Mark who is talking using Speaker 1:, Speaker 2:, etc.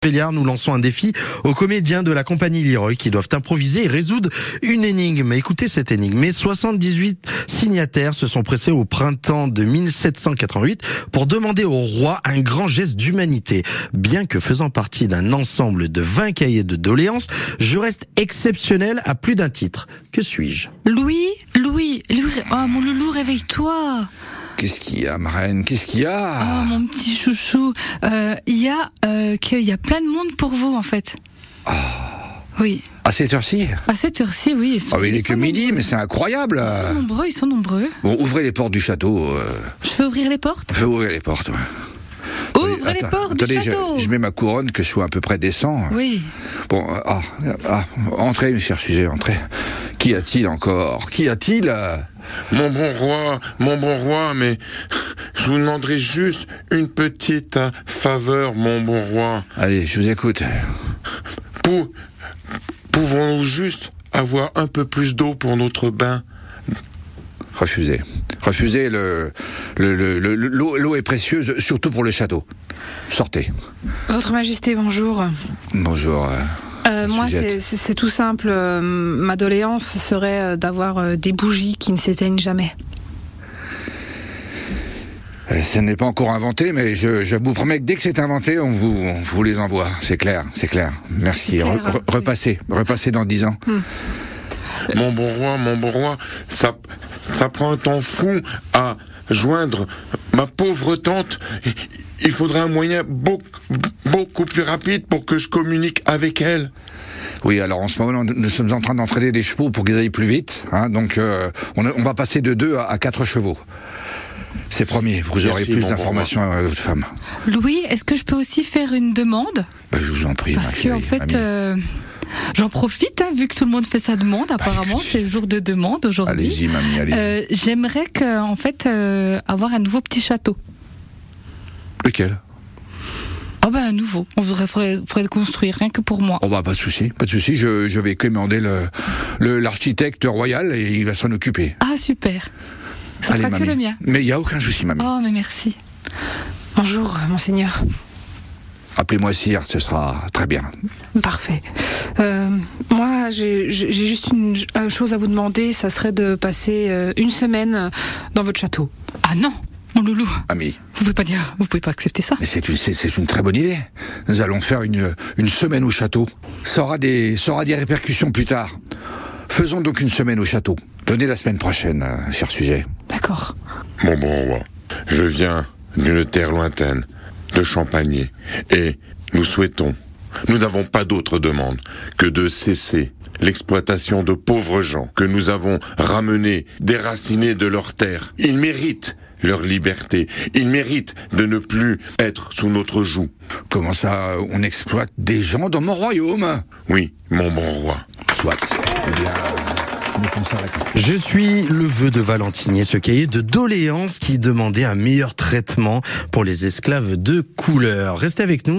Speaker 1: Péliard, nous lançons un défi aux comédiens de la compagnie Leroy qui doivent improviser et résoudre une énigme. Écoutez cette énigme. Mais 78 signataires se sont pressés au printemps de 1788 pour demander au roi un grand geste d'humanité. Bien que faisant partie d'un ensemble de 20 cahiers de doléances, je reste exceptionnel à plus d'un titre. Que suis-je?
Speaker 2: Louis, Louis, Louis, oh mon loulou, réveille-toi.
Speaker 3: Qu'est-ce qu'il y a, ma reine Qu'est-ce qu'il y a?
Speaker 2: Oh mon petit chouchou, euh, il y a euh, qu'il y a plein de monde pour vous en fait. Oui.
Speaker 3: À cette heure-ci?
Speaker 2: À cette heure-ci, oui. Ils sont,
Speaker 3: Ah il est que midi,
Speaker 2: nombreux.
Speaker 3: mais c'est incroyable
Speaker 2: Ils sont nombreux, ils sont nombreux.
Speaker 3: Bon, ouvrez les portes du château. Euh,
Speaker 2: Je fais ouvrir les portes.
Speaker 3: fais ouvrir les portes. ouais.
Speaker 2: Ouvre les portes
Speaker 3: attendez,
Speaker 2: du
Speaker 3: je-
Speaker 2: château.
Speaker 3: Je, mets ma couronne, que je sois à peu près décent.
Speaker 2: Oui.
Speaker 3: Bon, ah, ah, entrez, mes chers sujets, entrez. Qu'y a-t-il encore? Qu'y a-t-il euh?
Speaker 4: Mon bon roi, mon bon roi, mais je vous demanderai juste une petite euh, faveur, mon bon roi.
Speaker 3: Allez, je vous écoute.
Speaker 4: Pou- Pouvons-nous juste avoir un peu plus d'eau pour notre bain?
Speaker 3: Refusez. Refusez, le, le, le- le- l'eau, l'eau est précieuse, surtout pour le château. Sortez.
Speaker 5: Votre Majesté, bonjour.
Speaker 3: Bonjour. euh,
Speaker 5: Euh, moi, c'est- tout simple. Euh, ma doléance serait euh, d'avoir euh, des bougies qui ne s'éteignent jamais.
Speaker 3: Euh, Ce n'est pas encore inventé, mais je, je vous promets que dès que c'est inventé, on vous, on vous les envoie. C'est clair, c'est clair. Merci.
Speaker 5: C'est clair,
Speaker 3: Re- re-
Speaker 5: oui.
Speaker 3: repassez, repassez dans dix ans.
Speaker 4: Mon bon roi, mon bon roi, ça, ça prend un temps fou à joindre ma pauvre tante. Il faudrait un moyen beaucoup, beaucoup plus rapide pour que je communique avec elle.
Speaker 3: Oui, alors en ce moment, nous, sommes en train d'entraîner des chevaux pour qu'ils aillent plus vite. hein, donc, euh, on, va passer de deux à, à quatre chevaux. C'est promis, vous aurez
Speaker 4: Merci,
Speaker 3: plus d'informations à votre femme.
Speaker 2: Louis, est-ce que je peux aussi faire une demande?
Speaker 3: Bah, je vous en prie,
Speaker 2: Parce
Speaker 3: ma
Speaker 2: que
Speaker 3: chérie,
Speaker 2: en fait, euh, j'en profite hein, vu que tout le monde fait sa demande. Apparemment, c'est le jour de demande aujourd'hui.
Speaker 3: Allez-y, mamie, allez-y.
Speaker 2: Euh, J'aimerais que, en fait, euh, avoir un nouveau petit château.
Speaker 3: Lequel?
Speaker 2: Oh ben un nouveau. On voudrait, faudrait, faudrait le construire rien que pour moi.
Speaker 3: Oh bah pas de souci, pas de souci. Je, je vais commander le le- l'architecte royal et il va s'en occuper.
Speaker 2: Ah super. Ça
Speaker 3: Allez,
Speaker 2: sera que le mien.
Speaker 3: Mais il y a aucun souci, mamie.
Speaker 2: Oh mais merci.
Speaker 5: Bonjour, euh, monseigneur.
Speaker 3: Appelez-moi Sire, ce sera très bien.
Speaker 5: Parfait. Euh, moi, j'ai juste une chose à vous demander. Ça serait de passer euh, une semaine dans votre château.
Speaker 2: Ah non, mon loulou.
Speaker 3: Ami,
Speaker 2: Vous pouvez pas dire, vous pouvez pas accepter ça.
Speaker 3: mais c'est une, c'est, une très bonne idée. Nous allons faire une, une semaine au château. Ça aura, des, ça aura des répercussions plus tard. Faisons donc une semaine au château. Venez la semaine prochaine, euh, cher sujet.
Speaker 5: D'accord.
Speaker 4: Mon bon roi, je viens d'une terre lointaine, de Champagné, et nous souhaitons, nous n'avons pas d'autre demande que de cesser l'exploitation de pauvres gens que nous avons ramenés, déracinés de leur terre. Ils méritent leur liberté, ils méritent de ne plus être sous notre joug.
Speaker 3: Comment ça, on exploite des gens dans mon royaume?
Speaker 4: Oui, mon bon roi.
Speaker 3: Soit. Bien,
Speaker 1: Je suis le vœu de Valentinier, ce cahier de doléances qui demandait un meilleur traitement pour les esclaves de couleur. Restez avec nous.